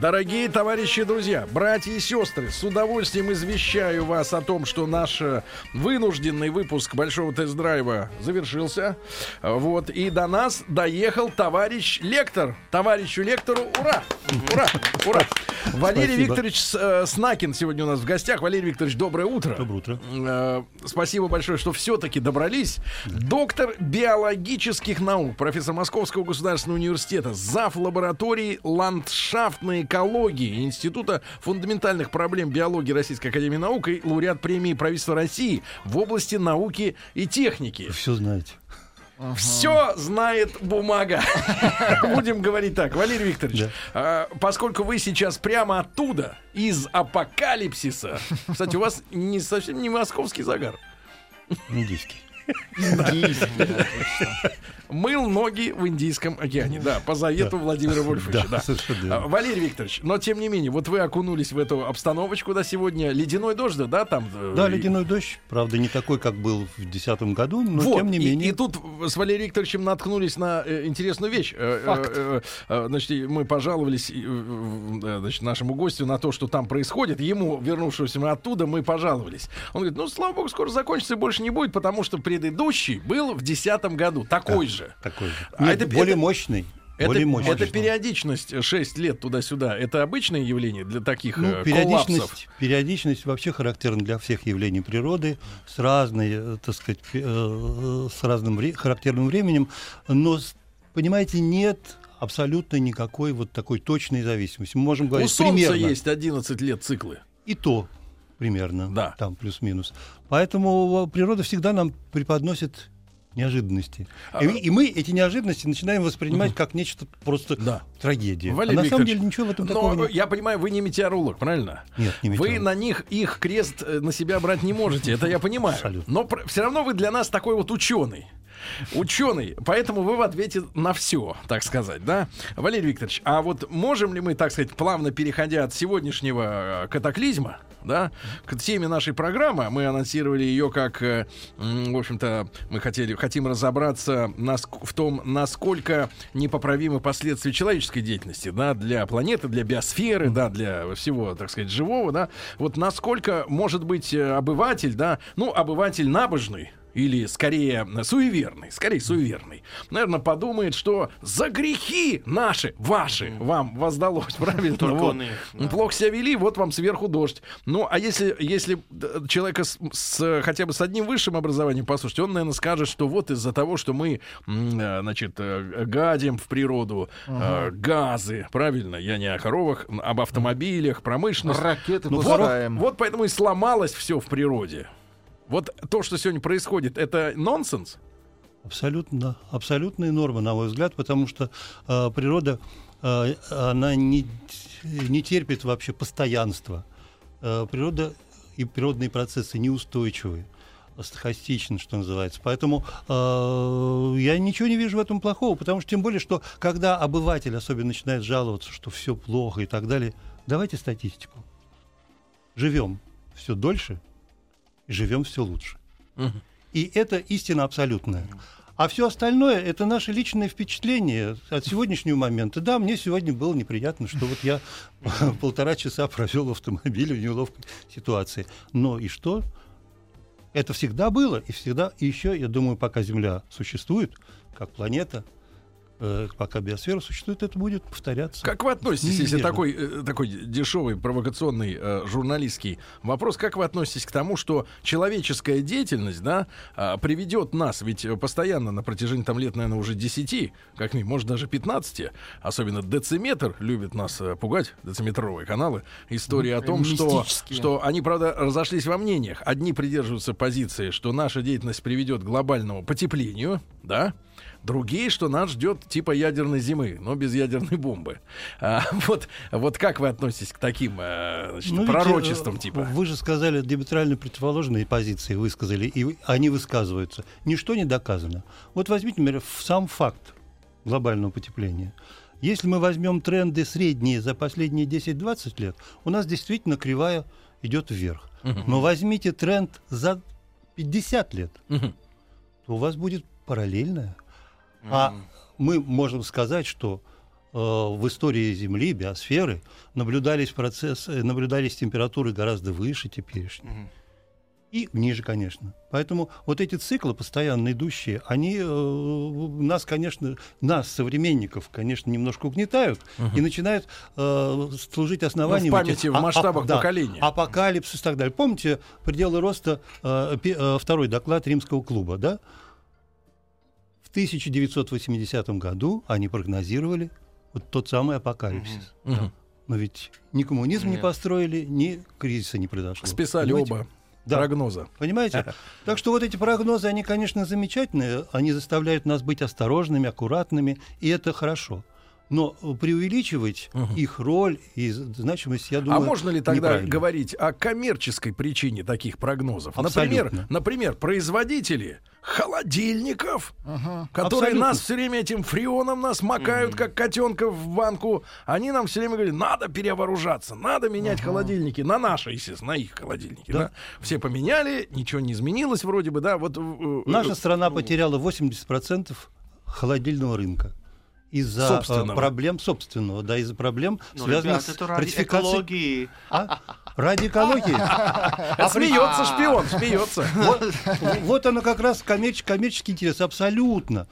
Дорогие товарищи и друзья, братья и сестры, с удовольствием извещаю вас о том, что наш э, вынужденный выпуск большого тест-драйва завершился. Вот, и до нас доехал товарищ лектор. Товарищу лектору ура! Ура! Ура! Валерий Спасибо. Викторович С- э, Снакин сегодня у нас в гостях. Валерий Викторович, доброе утро. Доброе утро. Э, Спасибо большое, что все-таки добрались. Доктор биологических наук, профессор Московского государственного университета, зав. лаборатории ландшафтной экологии Института фундаментальных проблем биологии Российской Академии Наук и лауреат премии правительства России в области науки и техники. Вы все знаете. Все знает бумага. Будем говорить так. Валерий Викторович, Да. а, поскольку вы сейчас прямо оттуда, из апокалипсиса, кстати, у вас не совсем не московский загар. Индийский. Мыл ноги в Индийском океане. Да, по завету Владимира Вольфовича. А. Валерий Викторович, но тем не менее, вот вы окунулись в эту обстановочку, да, сегодня. Ледяной дождь, да, да, там? э, Да, ледяной дождь. Правда, не такой, как был в 2010 году, но тем не менее. И, тут с Валерием Викторовичем наткнулись на э, интересную вещь. Э, значит, мы пожаловались нашему гостю на то, что там происходит. Ему, вернувшемуся мы оттуда, мы пожаловались. Он говорит, ну, слава богу, скоро закончится и больше не будет, потому что предыдущий был в 2010 году. Такой же. Такой же. А Нет, это- более это- мощный. Это, более мощный. это периодичность 6 лет туда-сюда. Это обычное явление для таких Ну, э, коллапсов? периодичность, периодичность вообще характерна для всех явлений природы с разной, э, так сказать, э, э, с разным вре- характерным временем, но, понимаете, нет абсолютно никакой вот такой точной зависимости. Мы можем У говорить Солнца примерно. есть 11 лет циклы. И то примерно, Да. там плюс-минус. Поэтому э, природа всегда нам преподносит неожиданности. А- И, и мы эти неожиданности начинаем воспринимать как нечто просто Да. трагедия. Валерий а на самом Викторович, деле ничего в этом но такого нет. я понимаю, вы не метеоролог, правильно? Нет, не Вы метеоролог. на них их крест э, на себя брать не можете, это я понимаю. Абсолютно. Но все равно вы для нас такой вот ученый. Ученый, поэтому вы в ответе на все, так сказать, да? Валерий Викторович, а вот можем ли мы, так сказать, плавно переходя от сегодняшнего э, катаклизма, да, к теме нашей программы, мы анонсировали ее как, э, в общем-то, мы хотели, хотим разобраться в том, насколько непоправимы последствия человеческой деятельности, да, для планеты, для биосферы, да, для всего, так сказать, живого, да, вот насколько может быть э, обыватель, да, ну, обыватель набожный, или скорее э, суеверный, скорее суеверный, наверное, подумает, что за грехи наши, ваши, вам воздалось, правильно? Только Вот. он их, да. Плохо себя вели, вот вам сверху дождь. Ну, а если, если д- человека с, с, хотя бы с одним высшим образованием послушать, он, наверное, скажет, что вот из-за того, что мы, э, значит, э, гадим в природу, э, газы, правильно, я не о коровах, об автомобилях, промышленности. Ракеты Ну, вот, вот поэтому и сломалось все в природе. Вот то, что сегодня происходит, это нонсенс? Абсолютно, абсолютная норма, на мой взгляд, потому что э, природа, э, она не, не терпит вообще постоянства. Э, природа и природные процессы неустойчивы, стахастичны, что называется. Поэтому э, я ничего не вижу в этом плохого, потому что тем более, что когда обыватель особенно начинает жаловаться, что все плохо и так далее, давайте статистику. Живем все дольше, живем все лучше. И это истина абсолютная. А все остальное это наше личное впечатление от сегодняшнего момента. Да, мне сегодня было неприятно, что вот я полтора часа провел в автомобиле в неловкой ситуации. Но и что? Это всегда было, и всегда, и еще, я думаю, пока Земля существует, как планета, э, пока биосфера существует, это будет повторяться. Как вы относитесь, если такой, э, такой дешевый, провокационный, э, журналистский вопрос, как вы относитесь к тому, что человеческая деятельность, да, а, приведет нас, ведь э, постоянно на протяжении там лет, наверное, уже 10, как минимум, может даже 15, особенно дециметр любит нас э, пугать, дециметровые каналы, история о том, что, что они, правда, разошлись во мнениях. Одни придерживаются позиции, что наша деятельность приведет к глобальному потеплению, да, Другие, что нас ждет типа ядерной зимы, но без ядерной бомбы. А, вот, вот как вы относитесь к таким э, значит, Ну, ведь, пророчествам э, типа? Вы же сказали диаметрально противоположные позиции, высказали, и они высказываются. Ничто не доказано. Вот возьмите, например, сам факт глобального потепления. Если мы возьмем тренды средние за последние 10-20 лет, у нас действительно кривая идет вверх. Но возьмите тренд за 50 лет, Мгм. то у вас будет параллельная. А мы можем сказать, что э, в истории Земли, биосферы, наблюдались процессы, наблюдались температуры гораздо выше теперешних. И ниже, конечно. Поэтому вот эти циклы, постоянно идущие, они э, нас, конечно, нас, современников, конечно, немножко угнетают и начинают э, служить основанием... Ну, в этих- памяти, в а- а- масштабах да, поколения. Апокалипсис и так далее. Помните пределы роста, э, э, второй доклад римского клуба, да? В 1980 году они прогнозировали вот тот самый апокалипсис. Мгм. Но ведь ни коммунизм не Нет. построили, ни кризиса не произошло. Списали Понимаете? оба Да. прогноза. Понимаете? Так что вот эти прогнозы, они, конечно, замечательные, они заставляют нас быть осторожными, аккуратными, и это хорошо. Но преувеличивать Мгм. их роль и значимость, я думаю, а можно ли тогда говорить о коммерческой причине таких прогнозов? Например, например, производители холодильников, Ага. которые Абсолютно. нас все время этим фреоном нас макают, как котенка в банку, они нам все время говорят, надо перевооружаться, надо менять холодильники, на наши, естественно, на их холодильники. Да. Да. Все поменяли, ничего не изменилось вроде бы, да, вот... э, э, Наша страна потеряла 80% холодильного рынка. Из-за Собственного. э, проблем собственного, да, из-за проблем, Ну, связанных ребята, с ратификацией. экологии. А? Ради экологии. э, Смеется шпион, смеется. Вот, оно как раз коммерч- коммерческий интерес, абсолютно.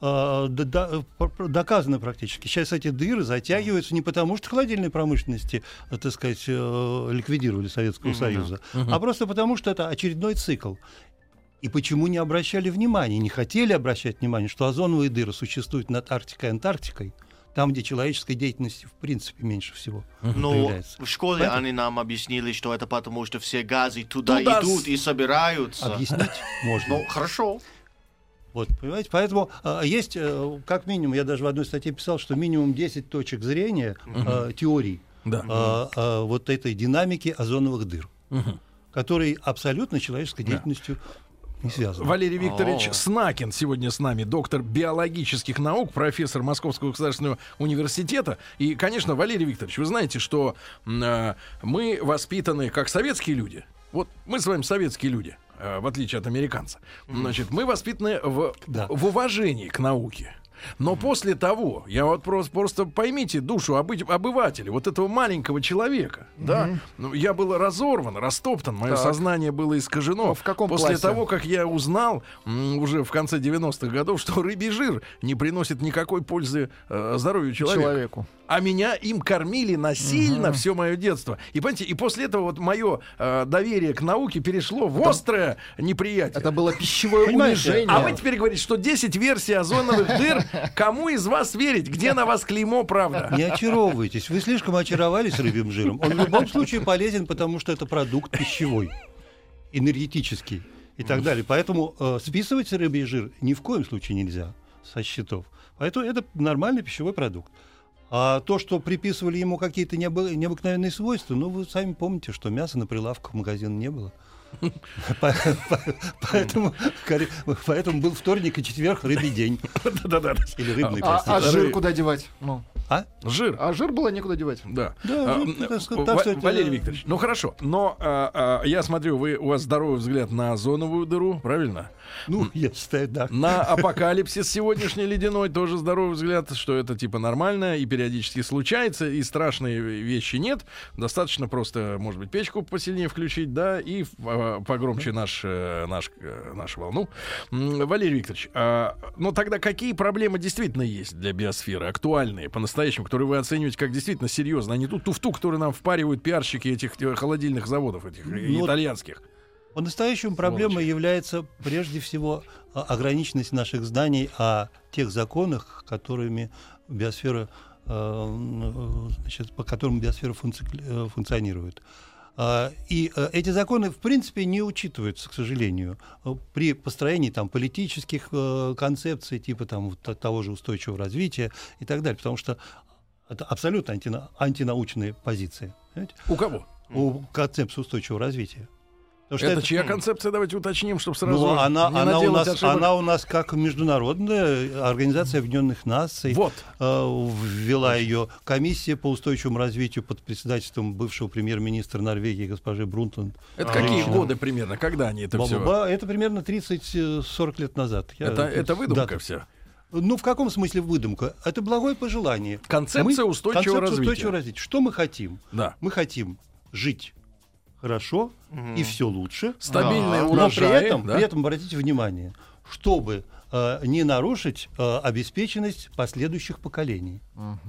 А, доказано практически. Сейчас эти дыры затягиваются не потому, что холодильной промышленности, э, так сказать, э, ликвидировали Советского Союза, а просто потому, что это очередной цикл. И почему не обращали внимания, не хотели обращать внимание, что озоновые дыры существуют над Арктикой и Антарктикой, там, где человеческой деятельности в принципе меньше всего Но появляется. в школе Поэтому- они нам объяснили, что это потому, что все газы туда, Туда идут с- и собираются. Объяснить можно. Ну, хорошо. Вот, понимаете? Поэтому э, есть, э, как минимум, я даже в одной статье писал, что минимум 10 точек зрения э, теорий Да. э, э, вот этой динамики озоновых дыр, которые абсолютно человеческой деятельностью не связаны. Валерий Викторович О. Снакин сегодня с нами, доктор биологических наук, профессор Московского государственного университета. И, конечно, Валерий Викторович, вы знаете, что э, мы воспитаны как советские люди. Вот мы с вами советские люди, э, в отличие от американца. Значит, мы воспитаны в, Да. в уважении к науке. Но после того, я вот просто, просто поймите душу обы- обывателя, вот этого маленького человека, да, ну, я был разорван, растоптан, мое Так. сознание было искажено. Ну, в каком После классе? того, как я узнал м, уже в конце 90-х годов, что рыбий жир не приносит никакой пользы э, здоровью человека. Человеку. А меня им кормили насильно все мое детство. И понимаете, и после этого вот мое э, доверие к науке перешло в острое неприятие. Это было пищевое унижение. А вы теперь говорите, что 10 версий озоновых дыр. Кому из вас верить? Где на вас клеймо правда? Не очаровывайтесь. Вы слишком очаровались рыбьим жиром. Он в любом случае полезен, потому что это продукт пищевой, энергетический и так далее. Поэтому э, списывать рыбий жир ни в коем случае нельзя со счетов. Поэтому это нормальный пищевой продукт. А то, что приписывали ему какие-то необы- необыкновенные свойства, ну, вы сами помните, что мяса на прилавках магазина не было. По- по- Поэтому поэтому был вторник и четверг рыбий день. Да-да-да. Или рыбный, А, а простите. жир куда девать? Ну. А? Жир. А жир было некуда девать. Да. Да, А, ну, м, так это- Валерий Викторович, ну хорошо, но а, а, я смотрю, вы у вас здоровый взгляд на озоновую дыру, правильно? Ну, я считаю, да. На апокалипсис сегодняшний ледяной тоже здоровый взгляд, что это типа нормально и периодически случается, и страшные вещи нет. Достаточно просто, может быть, печку посильнее включить, да, и а, погромче наш, э, наш, э, нашу волну. Валерий Викторович, а, ну тогда какие проблемы действительно есть для биосферы, актуальные, по-настоящему, которые вы оцениваете как действительно серьезно, а не ту туфту, которую нам впаривают пиарщики этих э, холодильных заводов, этих э, Ну, итальянских? По-настоящему проблемой является прежде всего а, ограниченность наших знаний о тех законах, которыми биосфера, э, значит, по которым биосфера функци- функционирует. А, И э, эти законы, в принципе, не учитываются, к сожалению, э, при построении там, политических э, концепций, типа там, того же устойчивого развития и так далее, потому что это абсолютно антина- антинаучные позиции. понимаете? У кого? у концепции устойчивого развития. Потому что Это это- чья концепция, давайте уточним, чтобы сразу Ну, она, не она, у нас, ошибок. она у нас как международная организация Объединенных Наций. Вот. Э, ввела ее комиссия по устойчивому развитию под председательством бывшего премьер-министра Норвегии госпожи Брунтон. Это какие женщина. годы примерно? Когда они это все? Это примерно 30-40 лет назад. Я- Это, это выдумка Да. вся. Ну, в каком смысле выдумка? Это благое пожелание. Концепция устойчивого концепция развития. устойчивого развития. Что мы хотим? Да. Мы хотим жить хорошо и все лучше. Стабильные Да. Но урожаи. при этом, да? при этом обратите внимание, чтобы э, не нарушить э, обеспеченность последующих поколений.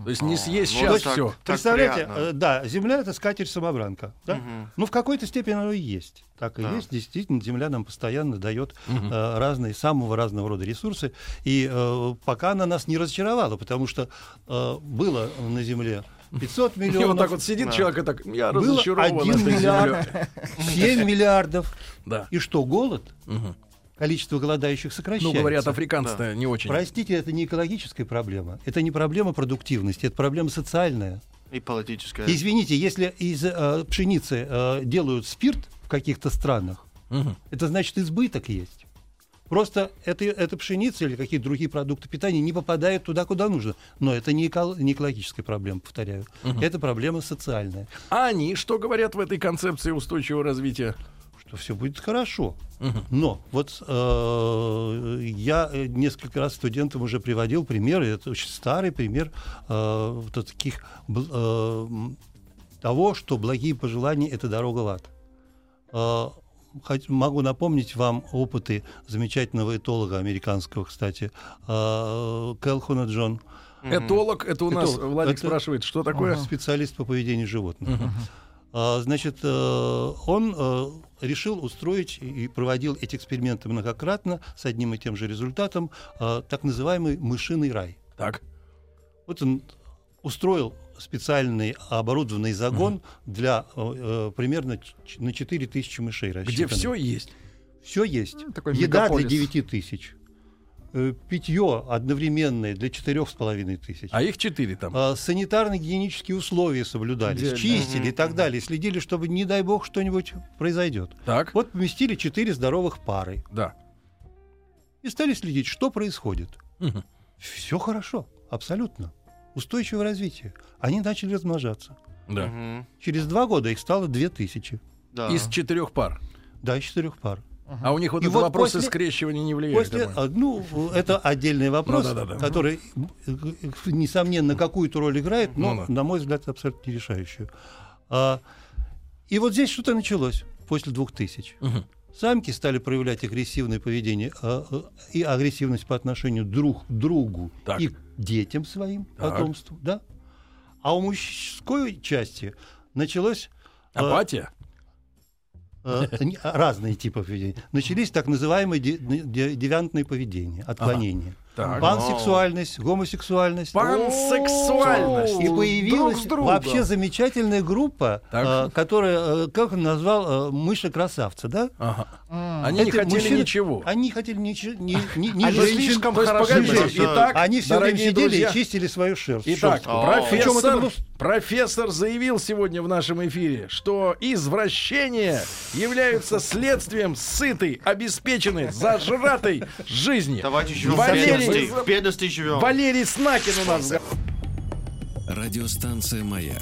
То есть не съесть Вот сейчас так. все. Так Представляете, э, да, Земля это скатерть самобранка, да? Ну в какой-то степени оно и есть, так и Да. есть. Действительно, Земля нам постоянно дает э, разные самого разного рода ресурсы, и э, пока она нас не разочаровала, потому что э, было на Земле 500 И миллионов, вот так вот сидит человек и так, я было разочарован 1 этой миллиард, землей. 7 миллиардов, Да. и что голод? Мгм. Количество голодающих Ну, сокращается. говорят, африканцы-то не очень. Простите, это не экологическая проблема, это не проблема продуктивности, это проблема социальная. И политическая. Извините, если из э, пшеницы э, делают спирт в каких-то странах, Мгм. это значит избыток есть. Просто это, эта пшеница или какие-то другие продукты питания не попадают туда, куда нужно. Но это не, эко- не экологическая проблема, повторяю. Это проблема социальная. А они что говорят в этой концепции устойчивого развития? Что все будет хорошо. Но вот э, я э, несколько раз студентам уже приводил примеры, это очень старый пример э, вот таких э, того, что благие пожелания это дорога в ад. Э, могу напомнить вам опыты замечательного этолога американского, кстати, э, Келхуна Джон, Этолог, это у нас Этолог. Владик Это- спрашивает, что такое? специалист по поведению животных. А, Значит, э, он э, решил устроить и проводил эти эксперименты многократно с одним и тем же результатом, э, так называемый мышиный рай. Так. Вот он устроил специальный оборудованный загон для э, э, примерно на 4 тысячи мышей Где рассчитанный. все есть. Все есть. Ну, такой Еда мегаполис. для 9 тысяч. Э, Питье одновременное для четырех с половиной тысяч. А их четыре там. А, санитарно-гигиенические условия соблюдались, Идеально. чистили и так далее, следили, чтобы, не дай бог, что-нибудь произойдет. Так. Вот поместили четыре здоровых пары Да. и стали следить, что происходит. Мгм. Все хорошо, абсолютно. Устойчивое развитие. Они начали размножаться. Да. Мгм. Через два года их стало две тысячи. Да. Из четырех пар. Да, из четырех пар. А у них вот И это вот вопросы после- скрещивания не влияют. После, ну, это отдельный вопрос, Ну, да-да-да. который, э, несомненно, какую-то роль играет, но, Ну да. на мой взгляд, абсолютно не решающую. А, и вот здесь что-то началось после 2000. Мгм. Самки стали проявлять агрессивное поведение а, а, и агрессивность по отношению друг к другу Так. и к детям своим, Так. потомству, да? А у мужской части началось а, Апатия? э, разные типы поведения. Начались так называемые де- де- девиантные поведения, отклонения. Так. Пансексуальность, гомосексуальность. Пансексуальность. И появилась Друг вообще замечательная группа, Так. э, которая, э, как он назвал, э, мыши-красавцы, да? Ага. Они не Это хотели мужчины- ничего. Они не хотели ничего, ни, ни- ни Они слишком То есть, хороши итак, Они все время сидели друзья, и чистили свою шерсть. Итак, шерсть. Профессор, было- профессор заявил сегодня в нашем эфире, что извращения являются следствием сытой, обеспеченной, зажратой жизни. Давайте живем в Валерий, бедности. В бедности живем. Валерий Снакин у нас. в. Радиостанция «Маяк»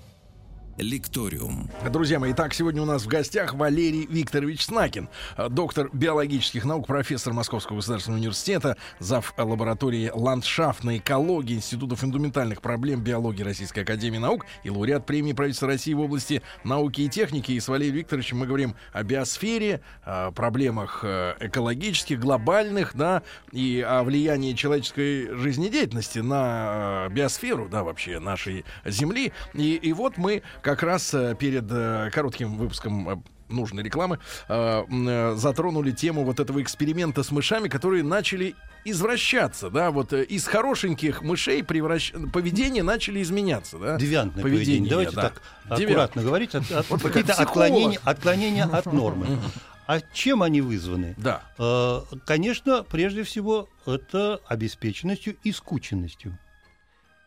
«Лекториум». Друзья мои, итак, сегодня у нас в гостях Валерий Викторович Снакин, э, доктор биологических наук, профессор Московского государственного университета, зав. лаборатории ландшафтной экологии Института фундаментальных проблем биологии Российской Академии Наук и лауреат премии правительства России в области науки и техники. И с Валерием Викторовичем мы говорим о биосфере, о проблемах э, экологических, глобальных, да, и о влиянии человеческой жизнедеятельности на э, биосферу, да, вообще нашей Земли. И, и вот мы как раз э, перед э, коротким выпуском э, нужной рекламы затронули тему вот этого эксперимента с мышами, которые начали извращаться, да, вот из хорошеньких мышей превращ... поведение начали изменяться, да. Девиантное поведение. Давайте да. так Девиант. аккуратно говорить. От- от- Вот какие-то отклонения, отклонения от нормы. А чем они вызваны? Да. Конечно, прежде всего, это обеспеченностью и скученностью.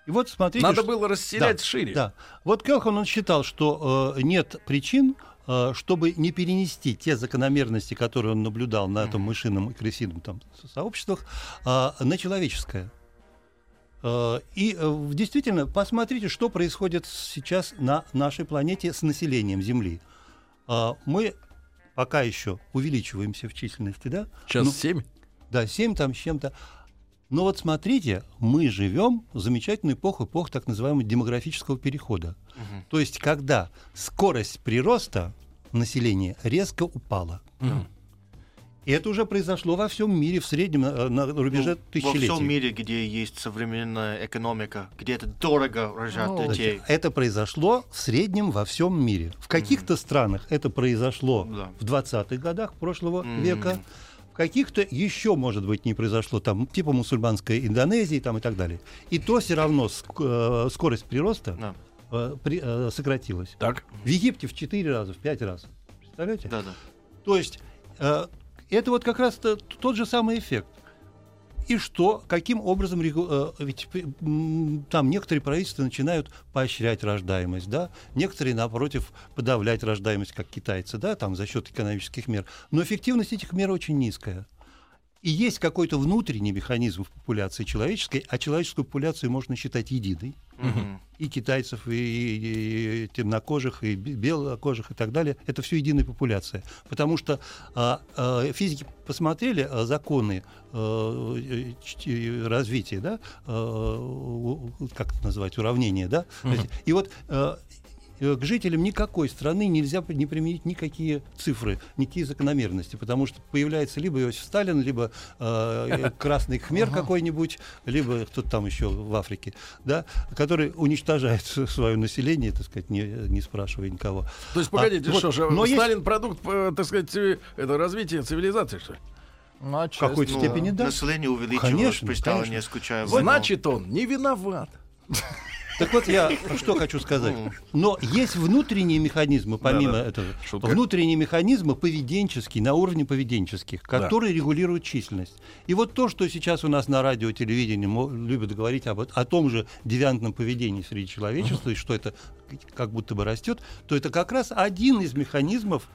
И вот смотрите, Надо что- было расселять Да, шире. Да. Вот Келхан, он считал, что э, нет причин, э, чтобы не перенести те закономерности, которые он наблюдал на этом мышином и крысином там, со- сообществах, э, на человеческое. Э, И э, действительно, посмотрите, что происходит сейчас на нашей планете с населением Земли. Э, Мы пока еще увеличиваемся в численности, да? Сейчас Ну, 7. да, 7 там с чем-то. Но вот смотрите, мы живем в замечательную эпоху, эпоху так называемого демографического перехода. То есть, когда скорость прироста населения резко упала. И это уже произошло во всем мире в среднем э, на рубеже Ну, Во тысячелетий. всем мире, где есть современная экономика, где это дорого рожать Ну, детей. Это произошло в среднем во всем мире. В каких-то странах это произошло Да. в 20-х годах прошлого Мгм. века. Каких-то еще, может быть, не произошло, там, типа мусульманской Индонезии там, и так далее. И то все равно ск- э, скорость прироста Да, э, при- э, сократилась. Так. В Египте в 4 раза, в 5 раз. Представляете? да, да. То есть э, это вот как раз то- тот же самый эффект. И что, каким образом, э, ведь там некоторые правительства начинают поощрять рождаемость, да, некоторые, напротив, подавлять рождаемость, как китайцы, да, там за счет экономических мер. Но эффективность этих мер очень низкая. И есть какой-то внутренний механизм в популяции человеческой, а человеческую популяцию можно считать единой Мгм. и китайцев, и, и- и темнокожих, и бе- белокожих и так далее. Это все единая популяция. Потому что а, а, физики посмотрели а, законы а, развития, да, а, как это называть, уравнения, да. И вот а, к жителям никакой страны нельзя не применить никакие цифры, никакие закономерности, потому что появляется либо Иосиф Сталин, либо э, красный хмер какой-нибудь, либо кто-то там еще в Африке, да, который уничтожает свое население, так сказать, не, не спрашивая никого. То есть, погодите, А, вот, что же, но есть- Сталин продукт, э, так сказать, э, это развитие цивилизации, что ли? Ну, отчасти. В какой-то Ну, степени да. Население увеличилось Конечно, при Сталине, конечно. скучая. Значит, он не виноват. Так вот я что хочу сказать. Но есть внутренние механизмы, помимо Да-да. этого, Шутка. внутренние механизмы поведенческие, на уровне поведенческих, которые регулируют численность. И вот то, что сейчас у нас на радио, телевидении любят говорить об, о том же девиантном поведении среди человечества, и что это как будто бы растет, то это как раз один из механизмов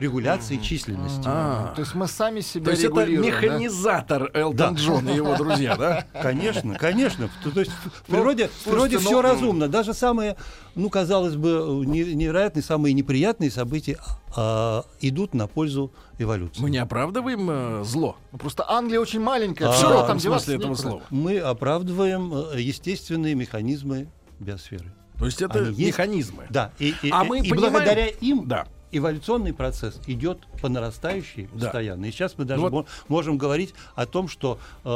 регуляции численности. А. То есть мы сами себя То есть это регулируем, да? механизатор Элтон Да. Джон и его друзья, да? Конечно, конечно. То, то есть в природе, в природе слушайте, все ну, разумно. Даже самые, ну, казалось бы, не- невероятные, самые неприятные события а, идут на пользу эволюции. Мы не оправдываем э, зло. Ну, Просто Англия очень маленькая. А, В широком там деваться смысле этого слова. Мы оправдываем э, естественные механизмы биосферы. То есть это Они есть. механизмы. Да, и, и- А и- мы и понимаем- благодаря им Да. Эволюционный процесс идет по нарастающей Да. постоянно. И сейчас мы даже Ну вот- мо- можем говорить о том, что э,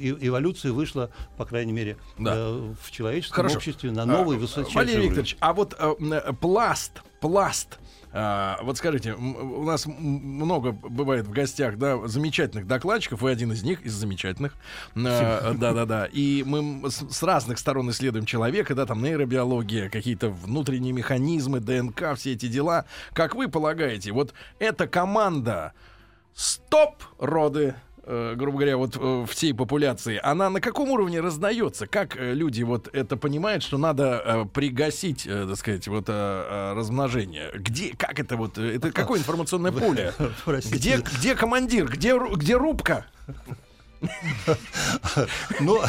э, эволюция вышла, по крайней мере, Да. э, в человеческом Хорошо. обществе на новый А, высочайший Валерий уровень. Викторович, а вот э, м, пласт, пласт. А, вот скажите, у нас много бывает в гостях, да, замечательных докладчиков, вы один из них, из замечательных. А, Да-да-да. И мы с, разных сторон исследуем человека, да, там нейробиология, какие-то внутренние механизмы, ДНК, все эти дела. Как вы полагаете, вот эта команда стоп, роды, грубо говоря, вот э, всей популяции, она на каком уровне раздается? Как э, люди вот это понимают, что надо э, пригасить, э, так сказать, вот э, э, размножение? Где, как это вот, э, это какое информационное поле? Где, где командир, где, где рубка? Ну,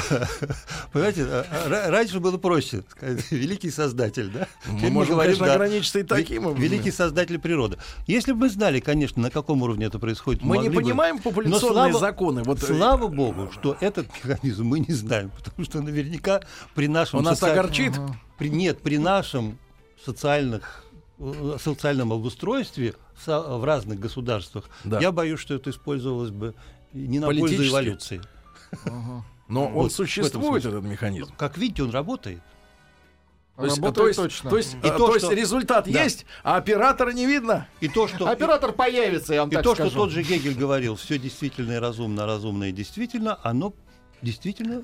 понимаете, р- раньше было проще. сказать, Великий создатель, да? Мы можем, конечно, ограничиться и таким. Великий создатель природы. Если бы мы знали, конечно, на каком уровне это происходит, Мы не понимаем Но популяционные законы. Э, Слава богу, что этот механизм мы не знаем, потому что наверняка при нашем он нас огорчит. нет, при нашем социальных э, социальном обустройстве в, в разных государствах, Да. я боюсь, что это использовалось бы не на пользу эволюции. Но он Вот, в этом существует, этот механизм. Как видите, он работает. То есть, то есть, точно. то есть, И э, то, то есть что- результат Да. есть, а оператора не видно. И то, что, Оператор появится, я вам и так то, скажу. что тот же Гегель говорил, все действительно и разумно, а разумно и действительно, оно действительно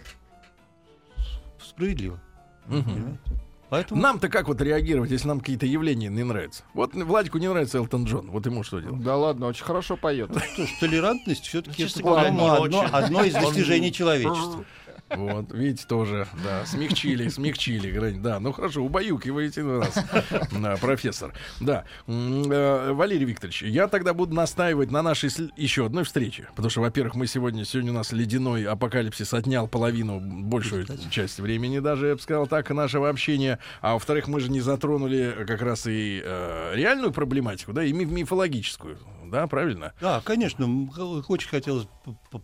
справедливо. Понимаете? Поэтому Нам-то как вот реагировать, если нам какие-то явления не нравятся? Вот Владику не нравится Элтон Джон, вот ему что делать? Да ладно, очень хорошо поет. что ж, толерантность все-таки не одно, из достижений человечества. Вот, видите, тоже, да, смягчили, смягчили грань. Да, ну хорошо, убаюкиваете нас, да, профессор. Да, э, Валерий Викторович, я тогда буду настаивать на нашей еще одной встрече. Потому что, во-первых, мы сегодня, сегодня у нас ледяной апокалипсис отнял половину, большую часть времени даже, я бы сказал так, нашего общения. А во-вторых, мы же не затронули как раз и э, реальную проблематику, да, и ми- мифологическую, да, правильно? Да, конечно, очень хотелось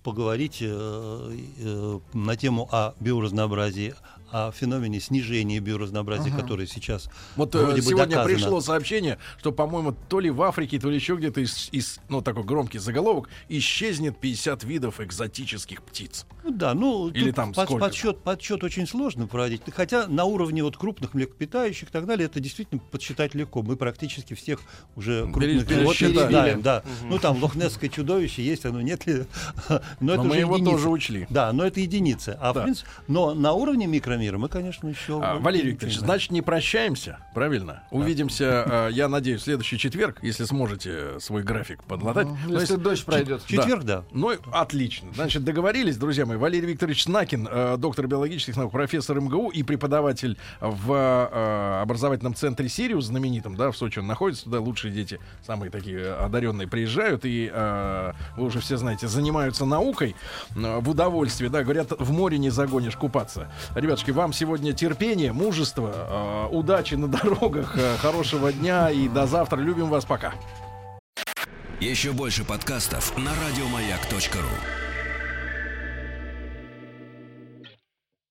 поговорить э, э, на тему о биоразнообразии, о феномене снижения биоразнообразия, который сейчас Вот э, вроде бы сегодня доказано. пришло сообщение, что, по-моему, то ли в Африке, то ли еще где-то из, из- ну, такой громкий заголовок, исчезнет 50 видов экзотических птиц. Ну да, ну Или там под- подсчет, подсчет очень сложно проводить. Хотя на уровне вот крупных млекопитающих и так далее это действительно подсчитать легко. Мы практически всех уже Пере- крупных животных знаем, да. Ну там лохнесское чудовище есть, оно нет ли? Но, Но это мы его единицы. тоже учли. Да, но это единицы. А Да. в принципе, но на уровне микромира мы, конечно, еще. А, Валерий Викторович, значит, не прощаемся, правильно? Увидимся, э, я надеюсь, в следующий четверг, если сможете свой график подлатать. Ну, Если есть- дождь пройдет. Четверг, да. Ну, и отлично. Значит, договорились, друзья мои. Валерий Викторович Снакин, э, доктор биологических наук, профессор МГУ и преподаватель в э, образовательном центре «Сириус» знаменитом, да, в Сочи он находится. Туда лучшие дети, самые такие одаренные, приезжают. И, вы уже все знаете, занимаются наукой в удовольствие, да. Говорят, в море не загонишь купаться. Ребятушки, вам сегодня терпение, мужество, э, удачи на дорогах, э, хорошего дня и до завтра. Любим вас, пока. Еще больше подкастов на радиомаяк.ру.